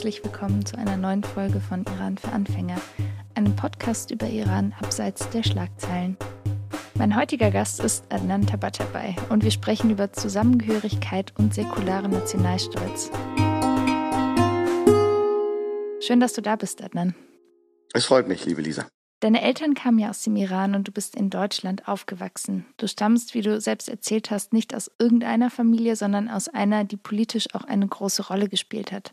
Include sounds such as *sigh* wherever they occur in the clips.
herzlich willkommen zu einer neuen Folge von Iran für Anfänger, einem Podcast über Iran abseits der Schlagzeilen. Mein heutiger Gast ist Adnan Tabatabai und wir sprechen über Zusammengehörigkeit und säkularen Nationalstolz. Schön, dass du da bist, Adnan. Es freut mich, liebe Lisa. Deine Eltern kamen ja aus dem Iran und du bist in Deutschland aufgewachsen. Du stammst, wie du selbst erzählt hast, nicht aus irgendeiner Familie, sondern aus einer, die politisch auch eine große Rolle gespielt hat.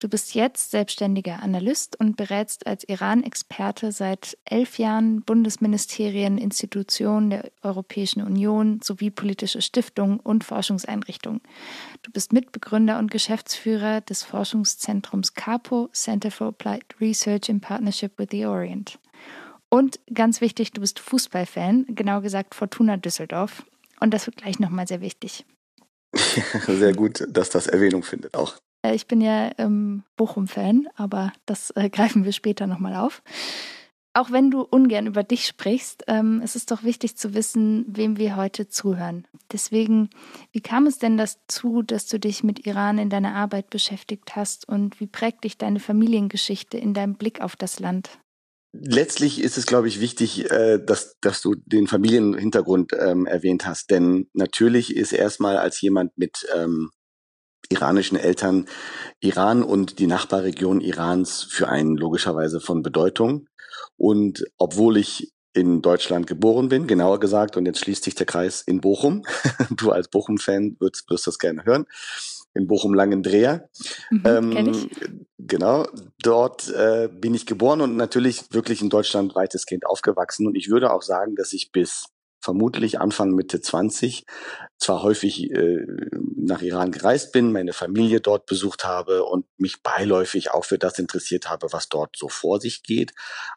Du bist jetzt selbstständiger Analyst und berätst als Iran-Experte seit elf Jahren Bundesministerien, Institutionen der Europäischen Union sowie politische Stiftungen und Forschungseinrichtungen. Du bist Mitbegründer und Geschäftsführer des Forschungszentrums CAPO, Center for Applied Research in Partnership with the Orient. Und ganz wichtig, du bist Fußballfan, genau gesagt Fortuna Düsseldorf. Und das wird gleich nochmal sehr wichtig. *laughs* sehr gut, dass das Erwähnung findet auch. Äh, ich bin ja ähm, Bochum-Fan, aber das äh, *laughs* greifen wir später nochmal auf. Auch wenn du ungern über dich sprichst, ähm, es ist doch wichtig zu wissen, wem wir heute zuhören. Deswegen, wie kam es denn dazu, dass du dich mit Iran in deiner Arbeit beschäftigt hast und wie prägt dich deine Familiengeschichte in deinem Blick auf das Land? Letztlich ist es, glaube ich, wichtig, äh, dass, dass du den Familienhintergrund ähm, erwähnt hast. Denn natürlich ist erstmal als jemand mit ähm, iranischen Eltern Iran und die Nachbarregion Irans für einen logischerweise von Bedeutung. Und obwohl ich in Deutschland geboren bin, genauer gesagt, und jetzt schließt sich der Kreis in Bochum. *laughs* du als Bochum-Fan wirst, wirst das gerne hören. In Bochum-Langendreher. Mhm, ähm, ich. Genau, dort äh, bin ich geboren und natürlich wirklich in Deutschland weitestgehend aufgewachsen. Und ich würde auch sagen, dass ich bis vermutlich Anfang Mitte 20 zwar häufig äh, nach Iran gereist bin, meine Familie dort besucht habe und mich beiläufig auch für das interessiert habe, was dort so vor sich geht,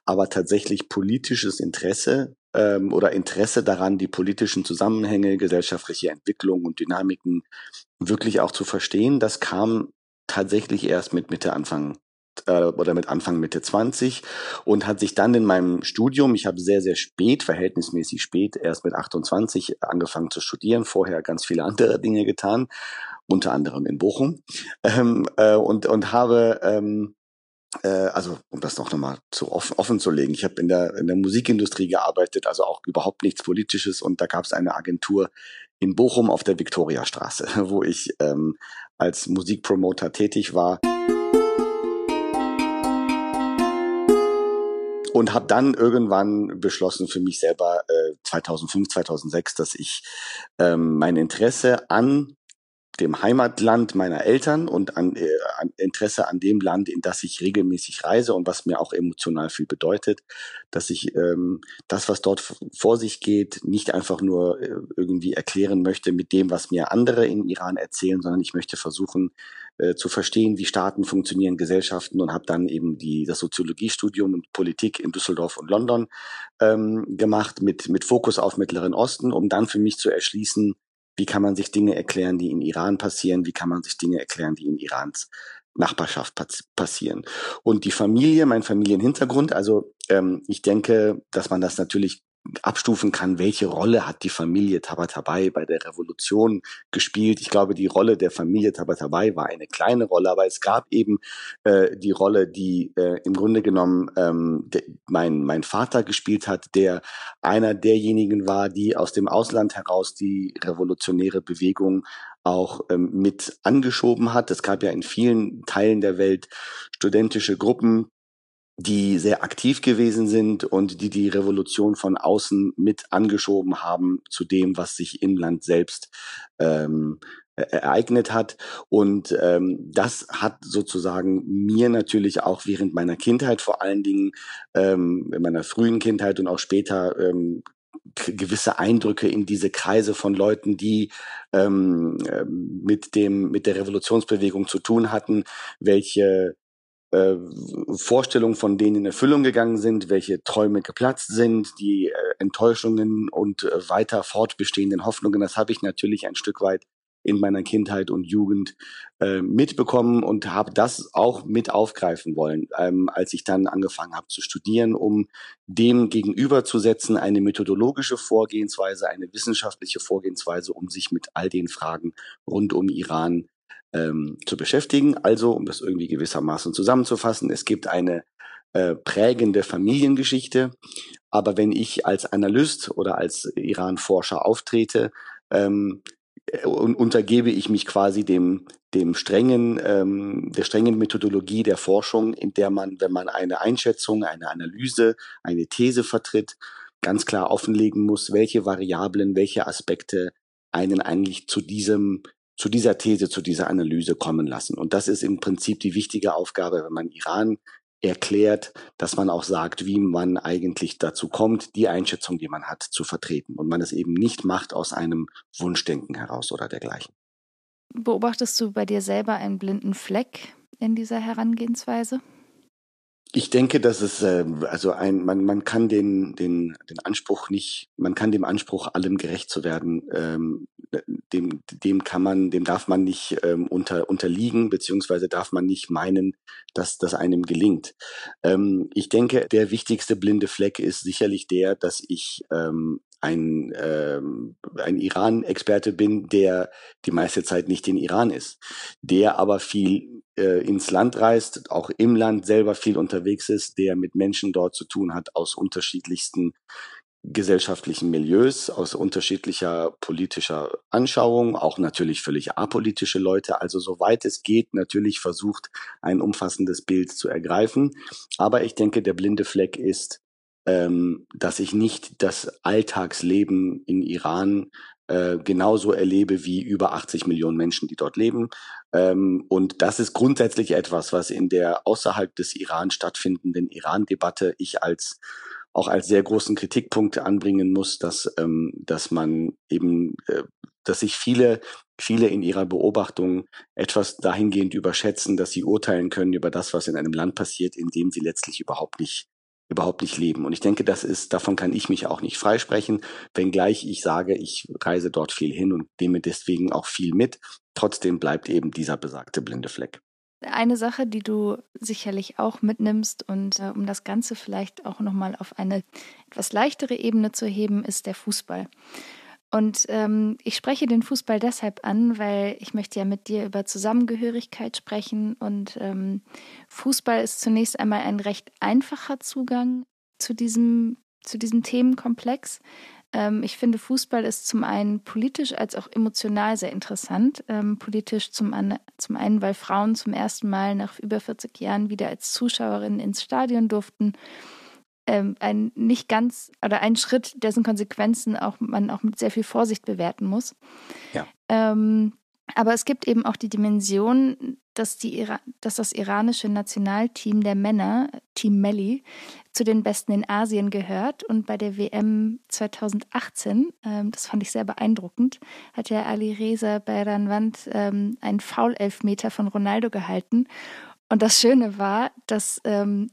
aber tatsächlich politisches Interesse ähm, oder Interesse daran, die politischen Zusammenhänge, gesellschaftliche Entwicklung und Dynamiken wirklich auch zu verstehen, das kam tatsächlich erst mit Mitte Anfang oder mit Anfang Mitte 20 und hat sich dann in meinem Studium, ich habe sehr, sehr spät, verhältnismäßig spät, erst mit 28 angefangen zu studieren, vorher ganz viele andere Dinge getan, unter anderem in Bochum *laughs* ähm, äh, und, und habe ähm, äh, also um das noch nochmal zu offen, offen zu legen, ich habe in der, in der Musikindustrie gearbeitet, also auch überhaupt nichts Politisches und da gab es eine Agentur in Bochum auf der Viktoriastraße, *laughs* wo ich ähm, als Musikpromoter tätig war. Und habe dann irgendwann beschlossen für mich selber äh, 2005, 2006, dass ich ähm, mein Interesse an dem Heimatland meiner Eltern und an, äh, an Interesse an dem Land, in das ich regelmäßig reise und was mir auch emotional viel bedeutet, dass ich ähm, das, was dort vor sich geht, nicht einfach nur äh, irgendwie erklären möchte mit dem, was mir andere in Iran erzählen, sondern ich möchte versuchen äh, zu verstehen, wie Staaten funktionieren, Gesellschaften und habe dann eben die das Soziologiestudium und Politik in Düsseldorf und London ähm, gemacht mit mit Fokus auf Mittleren Osten, um dann für mich zu erschließen, wie kann man sich Dinge erklären, die in Iran passieren? Wie kann man sich Dinge erklären, die in Irans Nachbarschaft passieren? Und die Familie, mein Familienhintergrund, also ähm, ich denke, dass man das natürlich abstufen kann, welche Rolle hat die Familie Tabatabai bei der Revolution gespielt. Ich glaube, die Rolle der Familie Tabatabai war eine kleine Rolle, aber es gab eben äh, die Rolle, die äh, im Grunde genommen ähm, mein, mein Vater gespielt hat, der einer derjenigen war, die aus dem Ausland heraus die revolutionäre Bewegung auch ähm, mit angeschoben hat. Es gab ja in vielen Teilen der Welt studentische Gruppen, die sehr aktiv gewesen sind und die die Revolution von außen mit angeschoben haben zu dem, was sich im Land selbst ähm, e-, ereignet hat. Und ähm, das hat sozusagen mir natürlich auch während meiner Kindheit vor allen Dingen, ähm, in meiner frühen Kindheit und auch später ähm, gewisse Eindrücke in diese Kreise von Leuten, die ähm, ähm mit dem mit der Revolutionsbewegung zu tun hatten, welche äh, Vorstellungen von denen in Erfüllung gegangen sind, welche Träume geplatzt sind, die äh, Enttäuschungen und äh, weiter fortbestehenden Hoffnungen. Das habe ich natürlich ein Stück weit in meiner Kindheit und Jugend äh, mitbekommen und habe das auch mit aufgreifen wollen, ähm, als ich dann angefangen habe zu studieren, um dem gegenüberzusetzen eine methodologische Vorgehensweise, eine wissenschaftliche Vorgehensweise, um sich mit all den Fragen rund um Iran ähm, zu beschäftigen. Also, um das irgendwie gewissermaßen zusammenzufassen, es gibt eine äh, prägende Familiengeschichte. Aber wenn ich als Analyst oder als Iran-Forscher auftrete, ähm, äh, untergebe ich mich quasi dem, dem strengen, ähm, der strengen Methodologie der Forschung, in der man, wenn man eine Einschätzung, eine Analyse, eine These vertritt, ganz klar offenlegen muss, welche Variablen, welche Aspekte einen eigentlich zu diesem zu dieser These, zu dieser Analyse kommen lassen. Und das ist im Prinzip die wichtige Aufgabe, wenn man Iran erklärt, dass man auch sagt, wie man eigentlich dazu kommt, die Einschätzung, die man hat, zu vertreten. Und man es eben nicht macht aus einem Wunschdenken heraus oder dergleichen. Beobachtest du bei dir selber einen blinden Fleck in dieser Herangehensweise? Ich denke, dass es äh, also ein man man kann den den den Anspruch nicht man kann dem Anspruch allem gerecht zu werden ähm, dem dem kann man dem darf man nicht ähm, unter unterliegen beziehungsweise darf man nicht meinen, dass das einem gelingt. Ähm, ich denke, der wichtigste blinde Fleck ist sicherlich der, dass ich ähm, ein, ähm, ein Iran-Experte bin, der die meiste Zeit nicht in Iran ist, der aber viel äh, ins Land reist, auch im Land selber viel unterwegs ist, der mit Menschen dort zu tun hat aus unterschiedlichsten gesellschaftlichen Milieus, aus unterschiedlicher politischer Anschauung, auch natürlich völlig apolitische Leute, also soweit es geht, natürlich versucht, ein umfassendes Bild zu ergreifen. Aber ich denke, der blinde Fleck ist, ähm, dass ich nicht das Alltagsleben in Iran äh, genauso erlebe wie über 80 Millionen Menschen, die dort leben. Ähm, und das ist grundsätzlich etwas, was in der außerhalb des Iran stattfindenden Iran-Debatte ich als auch als sehr großen Kritikpunkt anbringen muss, dass, ähm, dass man eben, äh, dass sich viele, viele in ihrer Beobachtung etwas dahingehend überschätzen, dass sie urteilen können über das, was in einem Land passiert, in dem sie letztlich überhaupt nicht überhaupt nicht leben. Und ich denke, das ist, davon kann ich mich auch nicht freisprechen, wenngleich ich sage, ich reise dort viel hin und nehme deswegen auch viel mit. Trotzdem bleibt eben dieser besagte blinde Fleck. Eine Sache, die du sicherlich auch mitnimmst und äh, um das Ganze vielleicht auch nochmal auf eine etwas leichtere Ebene zu heben, ist der Fußball. Und ähm, ich spreche den Fußball deshalb an, weil ich möchte ja mit dir über Zusammengehörigkeit sprechen. Und ähm, Fußball ist zunächst einmal ein recht einfacher Zugang zu diesem, zu diesem Themenkomplex. Ähm, ich finde, Fußball ist zum einen politisch als auch emotional sehr interessant. Ähm, politisch zum, an, zum einen, weil Frauen zum ersten Mal nach über 40 Jahren wieder als Zuschauerinnen ins Stadion durften ähm, ein nicht ganz oder ein Schritt, dessen Konsequenzen auch man auch mit sehr viel Vorsicht bewerten muss. Ja. Ähm, aber es gibt eben auch die Dimension, dass, die dass das iranische Nationalteam der Männer, Team Melli, zu den Besten in Asien gehört. Und bei der WM 2018, ähm, das fand ich sehr beeindruckend, hat ja Ali Reza Bayranwand ähm, einen Foul-Elfmeter von Ronaldo gehalten. Und das Schöne war, dass ähm,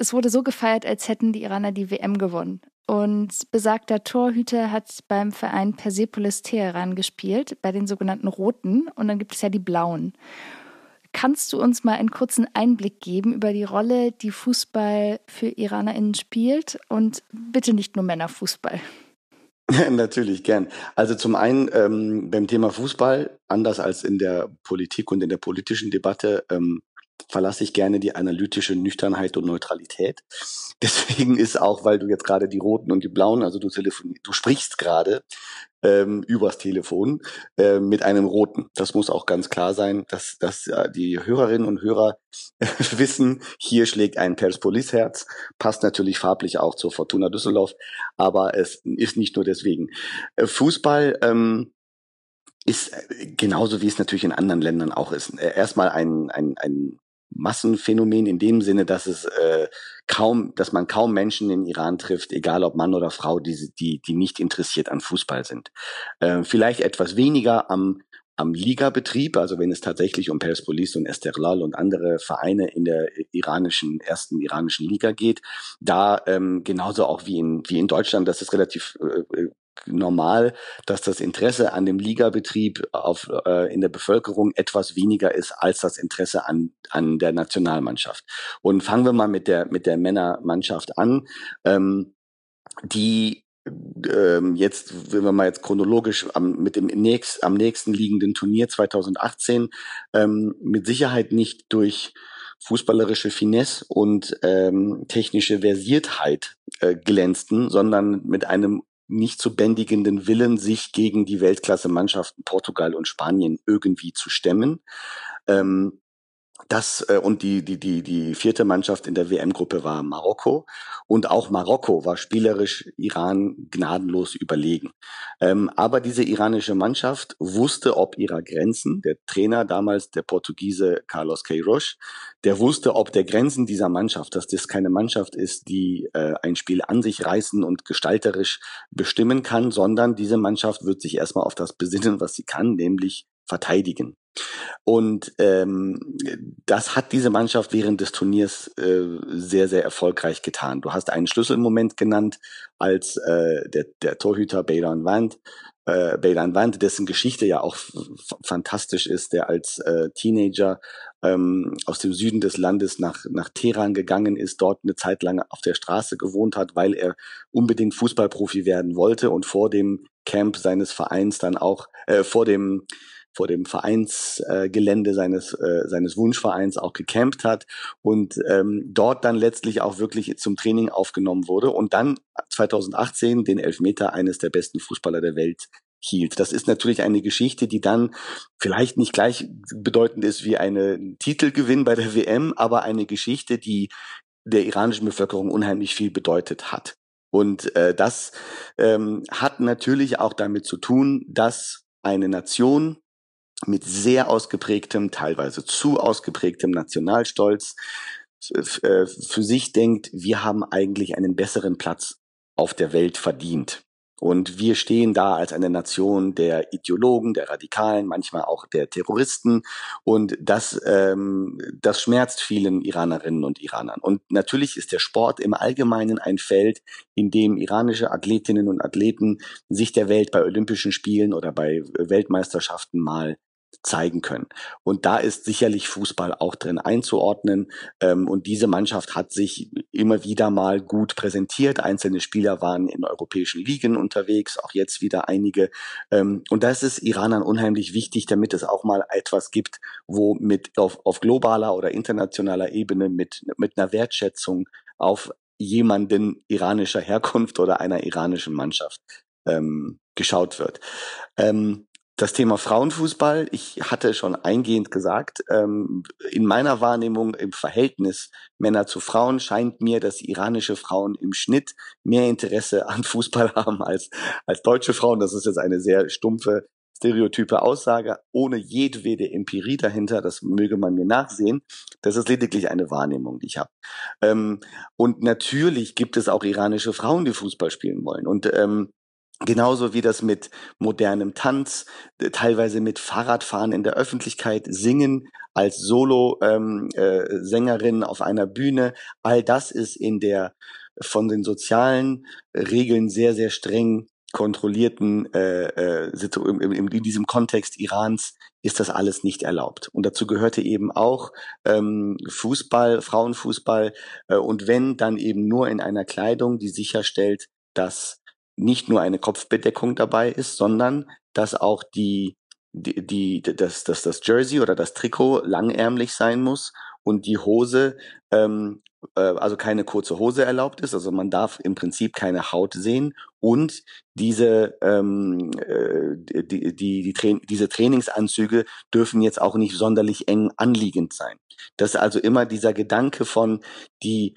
es wurde so gefeiert, als hätten die Iraner die WM gewonnen. Und besagter Torhüter hat beim Verein Persepolis Teheran gespielt, bei den sogenannten Roten. Und dann gibt es ja die Blauen. Kannst du uns mal einen kurzen Einblick geben über die Rolle, die Fußball für IranerInnen spielt? Und bitte nicht nur Männerfußball. *laughs* Natürlich, gern. Also zum einen ähm, beim Thema Fußball, anders als in der Politik und in der politischen Debatte, ähm, verlasse ich gerne die analytische Nüchternheit und Neutralität. *laughs* Deswegen ist auch, weil du jetzt gerade die roten und die blauen, also du telefon du sprichst gerade ähm, übers Telefon äh, mit einem roten. Das muss auch ganz klar sein, dass, dass äh, die Hörerinnen und Hörer *laughs* wissen, hier schlägt ein Persepolis-Herz, passt natürlich farblich auch zur Fortuna Düsseldorf, aber es ist nicht nur deswegen. Äh, Fußball ähm, ist äh, genauso wie es natürlich in anderen Ländern auch ist. Äh, erstmal ein, ein, ein Massenphänomen in dem Sinne, dass es äh, kaum, dass man kaum Menschen in Iran trifft, egal ob Mann oder Frau, die, die, die nicht interessiert an Fußball sind. Äh, vielleicht etwas weniger am am Ligabetrieb, also wenn es tatsächlich um Persepolis und Esterlal und andere Vereine in der iranischen ersten iranischen Liga geht, da ähm, genauso auch wie in wie in Deutschland, das ist relativ äh, normal, dass das Interesse an dem Ligabetrieb auf, äh, in der Bevölkerung etwas weniger ist als das Interesse an, an der Nationalmannschaft. Und fangen wir mal mit der, mit der Männermannschaft an. Ähm, die ähm, jetzt, wenn wir mal jetzt chronologisch am, mit dem nächst, am nächsten liegenden Turnier 2018 ähm, mit Sicherheit nicht durch fußballerische Finesse und ähm, technische Versiertheit äh, glänzten, sondern mit einem nicht zu bändigenden Willen, sich gegen die Weltklasse-Mannschaften Portugal und Spanien irgendwie zu stemmen. Ähm, das äh, und die die die die vierte Mannschaft in der WM-Gruppe war Marokko und auch Marokko war spielerisch Iran gnadenlos überlegen. Ähm, aber diese iranische Mannschaft wusste ob ihrer Grenzen. Der Trainer damals der Portugiese Carlos Queiroz, der wusste ob der Grenzen dieser Mannschaft, dass das keine Mannschaft ist, die äh, ein Spiel an sich reißen und gestalterisch bestimmen kann, sondern diese Mannschaft wird sich erstmal auf das besinnen, was sie kann, nämlich verteidigen. Und ähm, das hat diese Mannschaft während des Turniers äh, sehr, sehr erfolgreich getan. Du hast einen Schlüsselmoment genannt, als äh, der, der Torhüter Beiran Wand, äh, Beiran Wand, dessen Geschichte ja auch fantastisch ist, der als äh, Teenager ähm, aus dem Süden des Landes nach, nach Teheran gegangen ist, dort eine Zeit lang auf der Straße gewohnt hat, weil er unbedingt Fußballprofi werden wollte und vor dem Camp seines Vereins dann auch, äh, vor dem vor dem Vereinsgelände äh, seines, äh, seines Wunschvereins auch gecampt hat und ähm, dort dann letztlich auch wirklich zum Training aufgenommen wurde und dann 2018 den Elfmeter eines der besten Fußballer der Welt hielt. Das ist natürlich eine Geschichte, die dann vielleicht nicht gleich bedeutend ist wie eine Titelgewinn bei der WM, aber eine Geschichte, die der iranischen Bevölkerung unheimlich viel bedeutet hat. Und äh, das ähm, hat natürlich auch damit zu tun, dass eine Nation mit sehr ausgeprägtem, teilweise zu ausgeprägtem Nationalstolz äh, für sich denkt, wir haben eigentlich einen besseren Platz auf der Welt verdient. Und wir stehen da als eine Nation der Ideologen, der Radikalen, manchmal auch der Terroristen. Und das, ähm, das schmerzt vielen Iranerinnen und Iranern. Und natürlich ist der Sport im Allgemeinen ein Feld, in dem iranische Athletinnen und Athleten sich der Welt bei Olympischen Spielen oder bei Weltmeisterschaften mal zeigen können. Und da ist sicherlich Fußball auch drin einzuordnen. Ähm, und diese Mannschaft hat sich immer wieder mal gut präsentiert. Einzelne Spieler waren in europäischen Ligen unterwegs, auch jetzt wieder einige. Ähm, und das ist Iranern unheimlich wichtig, damit es auch mal etwas gibt, wo mit auf, auf globaler oder internationaler Ebene mit, mit einer Wertschätzung auf jemanden iranischer Herkunft oder einer iranischen Mannschaft ähm, geschaut wird. Das Thema Frauenfußball, ich hatte schon eingehend gesagt, ähm, in meiner Wahrnehmung im Verhältnis Männer zu Frauen scheint mir, dass iranische Frauen im Schnitt mehr Interesse an Fußball *laughs* haben als, als deutsche Frauen. Das ist jetzt eine sehr stumpfe, stereotype Aussage, ohne jedwede Empirie dahinter. Das möge man mir nachsehen. Das ist lediglich eine Wahrnehmung, die ich habe. Ähm, und natürlich gibt es auch iranische Frauen, die Fußball spielen wollen. Und ähm, Genauso wie das mit modernem Tanz, teilweise mit Fahrradfahren in der Öffentlichkeit, Singen als Solo-Sängerin ähm, äh, auf einer Bühne. All das ist in der von den sozialen Regeln sehr, sehr streng kontrollierten äh, äh, in diesem Kontext Irans ist das alles nicht erlaubt. Und dazu gehörte eben auch ähm, Fußball, Frauenfußball äh, und wenn, dann eben nur in einer Kleidung, die sicherstellt, dass nicht nur eine Kopfbedeckung dabei ist, sondern dass auch die, die, die dass, dass das Jersey oder das Trikot langärmlich sein muss und die Hose, ähm, äh, also keine kurze Hose erlaubt ist, also man darf im Prinzip keine Haut sehen und diese ähm, äh, die, die, die Tra diese Trainingsanzüge dürfen jetzt auch nicht sonderlich eng anliegend sein. Das ist also immer dieser Gedanke von die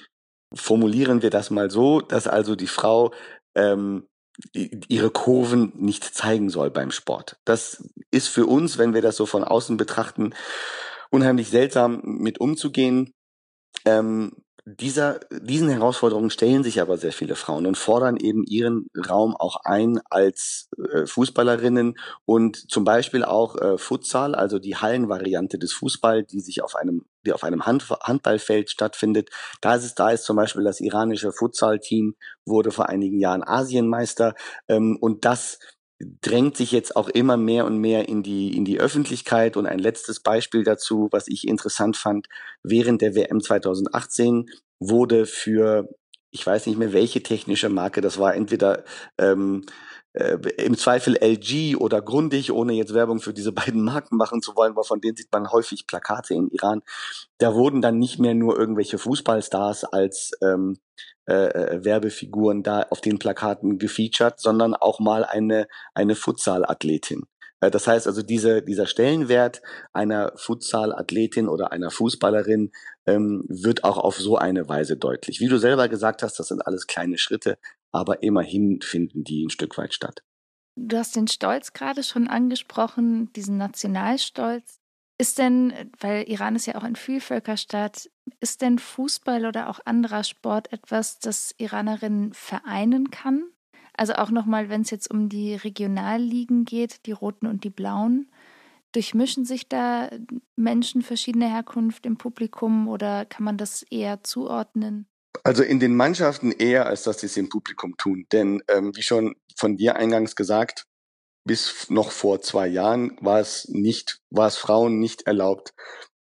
formulieren wir das mal so, dass also die Frau ähm, ihre Kurven nicht zeigen soll beim Sport. Das ist für uns, wenn wir das so von außen betrachten, unheimlich seltsam mit umzugehen. Ähm, dieser, diesen Herausforderungen stellen sich aber sehr viele Frauen und fordern eben ihren Raum auch ein als äh, Fußballerinnen und zum Beispiel auch äh, Futsal, also die Hallenvariante des Fußball, die sich auf einem, die auf einem Hand, Handballfeld stattfindet. Da ist es, da ist zum Beispiel das iranische Futsal-Team wurde vor einigen Jahren Asienmeister ähm, und das drängt sich jetzt auch immer mehr und mehr in die, in die Öffentlichkeit. Und ein letztes Beispiel dazu, was ich interessant fand, während der WM 2018 wurde für ich weiß nicht mehr welche technische Marke das war, entweder ähm, äh, im Zweifel LG oder Grundig, ohne jetzt Werbung für diese *laughs* beiden Marken machen zu wollen, weil von denen sieht man häufig Plakate in Iran. Da wurden dann nicht mehr nur irgendwelche Fußballstars als ähm, äh, äh Werbefiguren da auf den Plakaten gefeatured, sondern auch mal eine, eine Futsal-Athletin. Äh, das heißt also, diese, dieser Stellenwert einer Futsal-Athletin oder einer Fußballerin ähm, wird auch auf so eine Weise deutlich. Wie du selber gesagt hast, das sind alles kleine Schritte, aber immerhin finden die ein Stück weit statt. Du hast den Stolz gerade schon angesprochen, diesen Nationalstolz. Ist denn, weil Iran ist ja auch ein Vielvölkerstaat, ist denn Fußball oder auch anderer Sport etwas, das Iranerinnen vereinen kann? Also auch nochmal, wenn es jetzt um die Regionalligen geht, die roten und die blauen, durchmischen sich da Menschen verschiedener Herkunft im Publikum oder kann man das eher zuordnen? Also in den Mannschaften eher, als dass sie es im Publikum tun. Denn ähm, wie schon von dir eingangs gesagt, bis noch vor zwei Jahren war es nicht, war es Frauen nicht erlaubt,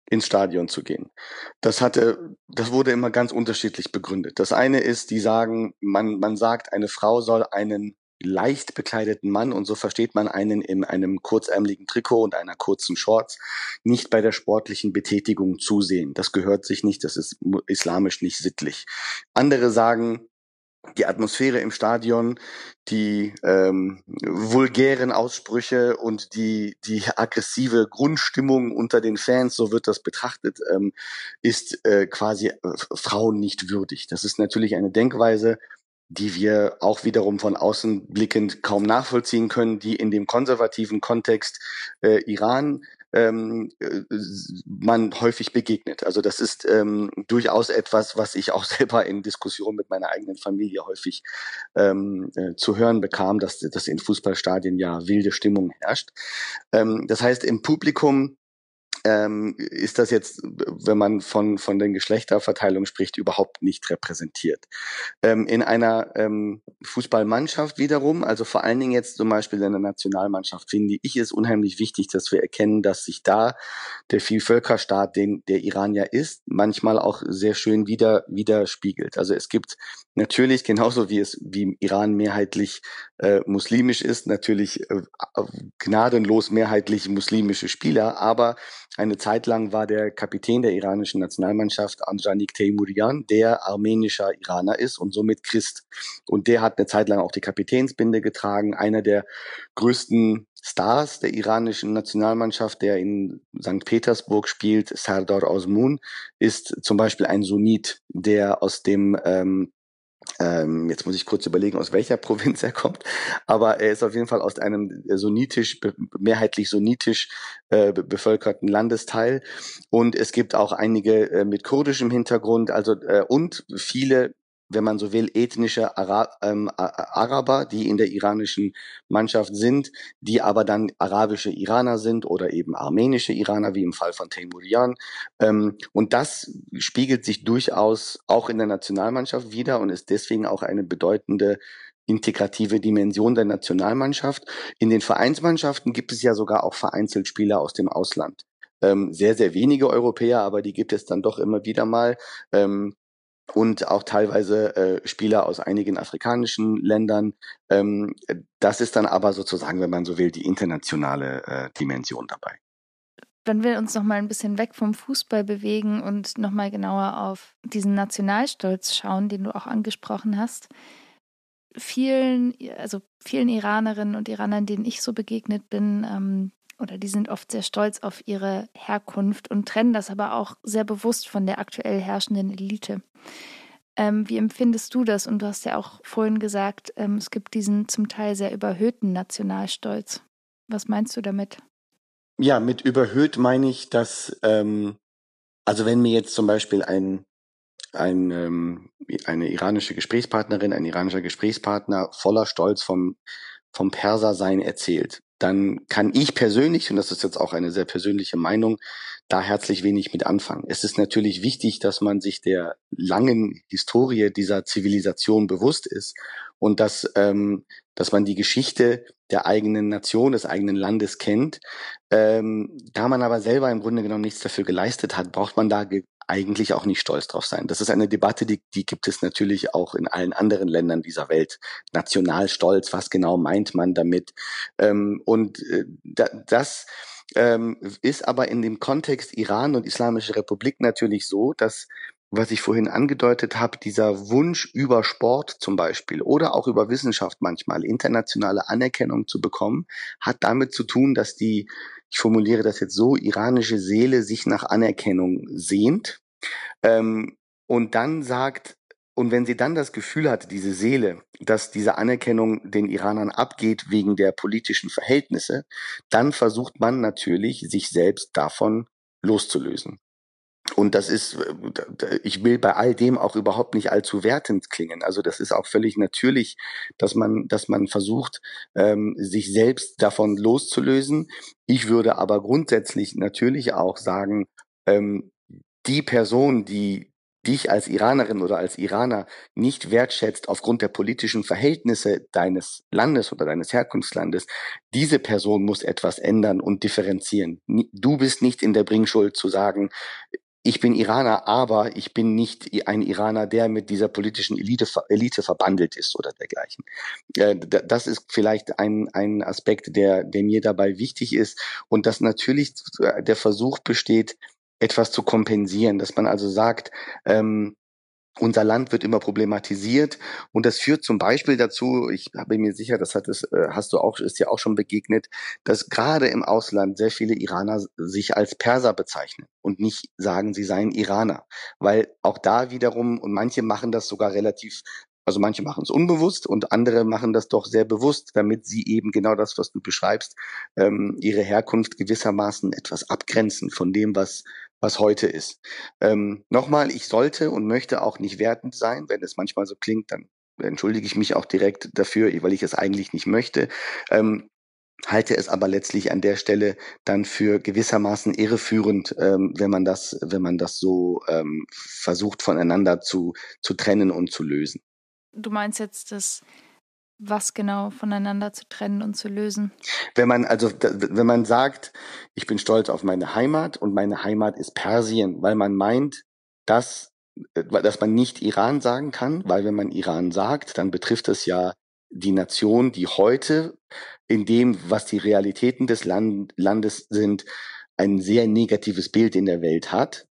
ins Stadion zu gehen. Das hatte, das wurde immer ganz unterschiedlich begründet. Das eine ist, die sagen, man, man sagt, eine Frau soll einen leicht bekleideten Mann und so versteht man einen in einem kurzärmeligen Trikot und einer kurzen Shorts nicht bei der sportlichen Betätigung zusehen. Das gehört sich nicht, das ist islamisch nicht sittlich. Andere sagen, die Atmosphäre im Stadion, die ähm, vulgären Aussprüche und die, die aggressive Grundstimmung unter den Fans, so wird das betrachtet, ähm, ist äh, quasi äh, Frauen nicht würdig. Das ist natürlich eine Denkweise, die wir auch wiederum von außen blickend kaum nachvollziehen können, die in dem konservativen Kontext äh, Iran ähm, äh, man häufig begegnet. Also das ist ähm, durchaus etwas, was ich auch *laughs* selber in Diskussionen mit meiner eigenen Familie häufig ähm, äh, zu hören bekam, dass, dass in Fußballstadien ja wilde Stimmung herrscht. Ähm, das heißt, im Publikum ähm, ist das jetzt, wenn man von, von den Geschlechterverteilungen spricht, überhaupt nicht repräsentiert. Ähm, in einer ähm, Fußballmannschaft wiederum, also vor allen Dingen jetzt zum Beispiel in der Nationalmannschaft, finde ich es unheimlich wichtig, dass wir erkennen, dass sich da der Vielvölkerstaat, den der Iran ja ist, manchmal auch sehr schön wieder widerspiegelt. Also es gibt natürlich genauso wie es wie im Iran mehrheitlich äh, muslimisch ist, natürlich äh, gnadenlos mehrheitlich muslimische Spieler, aber eine Zeit lang war der Kapitän der iranischen Nationalmannschaft Anjanik Teimurian, der armenischer Iraner ist und somit Christ. Und der hat eine Zeit lang auch die Kapitänsbinde getragen, einer der größten Stars der iranischen Nationalmannschaft, der in St. Petersburg spielt, Sardar Osmun, ist zum Beispiel ein Sunnit, der aus dem ähm, ähm, jetzt muss ich kurz überlegen, aus welcher *laughs* Provinz er kommt, aber er ist auf jeden Fall aus einem sunnitisch, mehrheitlich sunnitisch äh, bevölkerten Landesteil. Und es gibt auch einige äh, mit kurdischem Hintergrund, also äh, und viele wenn man so will, ethnische Ara ähm, Araber, die in der iranischen Mannschaft sind, die aber dann arabische Iraner sind oder eben armenische Iraner, wie im Fall von Teimurian. Ähm, und das spiegelt sich durchaus auch in der Nationalmannschaft wieder und ist deswegen auch eine bedeutende integrative Dimension der Nationalmannschaft. In den Vereinsmannschaften gibt es ja sogar auch vereinzelt Spieler aus dem Ausland. Ähm, sehr, sehr wenige Europäer, aber die gibt es dann doch immer wieder mal. Ähm, und auch teilweise äh, Spieler aus einigen afrikanischen Ländern. Ähm, das ist dann aber sozusagen, wenn man so will, die internationale äh, Dimension dabei. Wenn wir uns noch mal ein bisschen weg vom Fußball bewegen und noch mal genauer auf diesen Nationalstolz schauen, den du auch angesprochen hast. Vielen, also vielen Iranerinnen und Iranern, denen ich so begegnet bin, ähm, oder die sind oft sehr stolz auf ihre Herkunft und trennen das aber auch sehr bewusst von der aktuell herrschenden Elite. Ähm, wie empfindest du das? Und du hast ja auch vorhin gesagt, ähm, es gibt diesen zum Teil sehr überhöhten Nationalstolz. Was meinst du damit? Ja, mit überhöht meine ich, dass, ähm, also wenn mir jetzt zum Beispiel ein, ein, ähm, eine iranische Gesprächspartnerin, ein iranischer Gesprächspartner voller Stolz vom, vom Persersein erzählt, dann kann ich persönlich, und das ist jetzt auch eine sehr persönliche Meinung, da herzlich wenig mit anfangen. Es ist natürlich wichtig, dass man sich der langen Historie dieser Zivilisation bewusst ist und dass, ähm, dass man die Geschichte der eigenen Nation, des eigenen Landes kennt. Ähm, da man aber selber im Grunde genommen nichts dafür geleistet hat, braucht man da eigentlich auch nicht stolz drauf sein. Das ist eine Debatte, die, die gibt es natürlich auch in allen anderen Ländern dieser Welt. Nationalstolz, was genau meint man damit? Ähm, und äh, das ähm, ist aber in dem Kontext Iran und Islamische Republik natürlich so, dass was ich vorhin angedeutet habe, dieser Wunsch über Sport zum Beispiel oder auch über Wissenschaft manchmal internationale Anerkennung zu bekommen, hat damit zu tun, dass die, ich formuliere das jetzt so, iranische Seele sich nach Anerkennung sehnt ähm, und dann sagt, und wenn sie dann das Gefühl hat, diese Seele, dass diese Anerkennung den Iranern abgeht wegen der politischen Verhältnisse, dann versucht man natürlich, sich selbst davon loszulösen. Und das ist, äh, ich will bei all dem auch überhaupt nicht allzu wertend klingen. Also das ist auch völlig natürlich, dass man, dass man versucht, ähm, sich selbst davon loszulösen. Ich würde aber grundsätzlich natürlich auch sagen, ähm, die Person, die dich als Iranerin oder als Iraner nicht wertschätzt aufgrund der politischen Verhältnisse deines Landes oder deines Herkunftslandes, diese Person muss etwas ändern und differenzieren. Du bist nicht in der Bringschuld zu sagen, ich bin Iraner, aber ich bin nicht ein Iraner, der mit dieser politischen Elite, Elite verbandelt ist oder dergleichen. Äh, das ist vielleicht ein, ein Aspekt, der, der mir dabei wichtig ist und dass natürlich der Versuch besteht, etwas zu kompensieren, dass man also sagt, ähm, unser Land wird immer problematisiert und das führt zum Beispiel dazu, ich bin mir sicher, das hat es, äh, hast du auch, ist ja auch schon begegnet, dass gerade im Ausland sehr viele Iraner sich als Perser bezeichnen und nicht sagen, sie seien Iraner. Weil auch da wiederum, und manche machen das sogar relativ also manche machen es unbewusst und andere machen das doch sehr bewusst, damit sie eben genau das, was du beschreibst, ähm, ihre Herkunft gewissermaßen etwas abgrenzen von dem, was was heute ist. Ähm, Nochmal, ich sollte und möchte auch nicht wertend sein. Wenn es manchmal so klingt, dann entschuldige ich mich auch direkt dafür, weil ich es eigentlich nicht möchte. Ähm, halte es aber letztlich an der Stelle dann für gewissermaßen irreführend, ähm, wenn man das, wenn man das so ähm, versucht voneinander zu, zu trennen und zu lösen. Du meinst jetzt, dass was genau voneinander zu trennen und zu lösen? Wenn man also wenn man sagt, ich bin stolz auf meine Heimat und meine Heimat ist Persien, weil man meint, dass äh, dass man nicht Iran sagen kann, weil wenn man Iran sagt, dann betrifft es ja die Nation, die heute in dem, was die Realitäten des Land, Landes sind, ein sehr negatives Bild in der Welt hat.